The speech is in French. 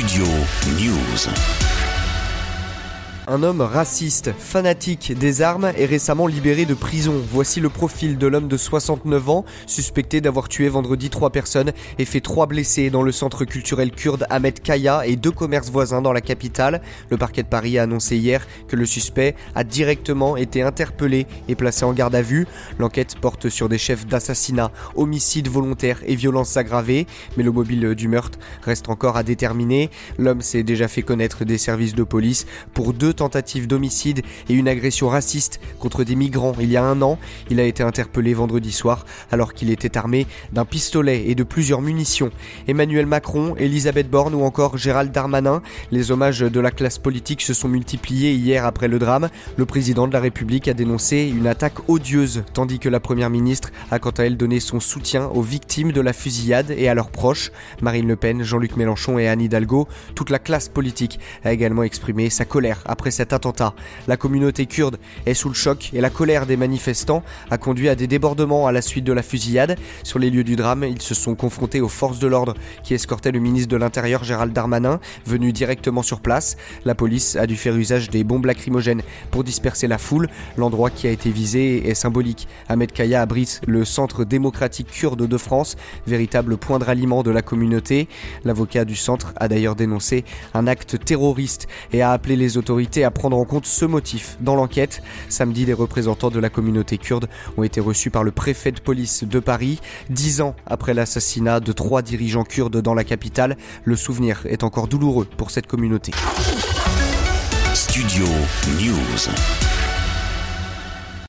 Studio News. Un homme raciste, fanatique des armes est récemment libéré de prison. Voici le profil de l'homme de 69 ans, suspecté d'avoir tué vendredi trois personnes et fait trois blessés dans le centre culturel kurde Ahmed Kaya et deux commerces voisins dans la capitale. Le parquet de Paris a annoncé hier que le suspect a directement été interpellé et placé en garde à vue. L'enquête porte sur des chefs d'assassinat, homicide volontaire et violences aggravées, mais le mobile du meurtre reste encore à déterminer. L'homme s'est déjà fait connaître des services de police pour deux tentative d'homicide et une agression raciste contre des migrants il y a un an. Il a été interpellé vendredi soir alors qu'il était armé d'un pistolet et de plusieurs munitions. Emmanuel Macron, Elisabeth Borne ou encore Gérald Darmanin, les hommages de la classe politique se sont multipliés hier après le drame. Le président de la République a dénoncé une attaque odieuse, tandis que la première ministre a quant à elle donné son soutien aux victimes de la fusillade et à leurs proches. Marine Le Pen, Jean-Luc Mélenchon et Anne Hidalgo, toute la classe politique a également exprimé sa colère cet attentat. La communauté kurde est sous le choc et la colère des manifestants a conduit à des débordements à la suite de la fusillade. Sur les lieux du drame, ils se sont confrontés aux forces de l'ordre qui escortaient le ministre de l'Intérieur Gérald Darmanin, venu directement sur place. La police a dû faire usage des bombes lacrymogènes pour disperser la foule. L'endroit qui a été visé est symbolique. Ahmed Kaya abrite le Centre démocratique kurde de France, véritable point de ralliement de la communauté. L'avocat du centre a d'ailleurs dénoncé un acte terroriste et a appelé les autorités à prendre en compte ce motif dans l'enquête. Samedi, les représentants de la communauté kurde ont été reçus par le préfet de police de Paris. Dix ans après l'assassinat de trois dirigeants kurdes dans la capitale, le souvenir est encore douloureux pour cette communauté.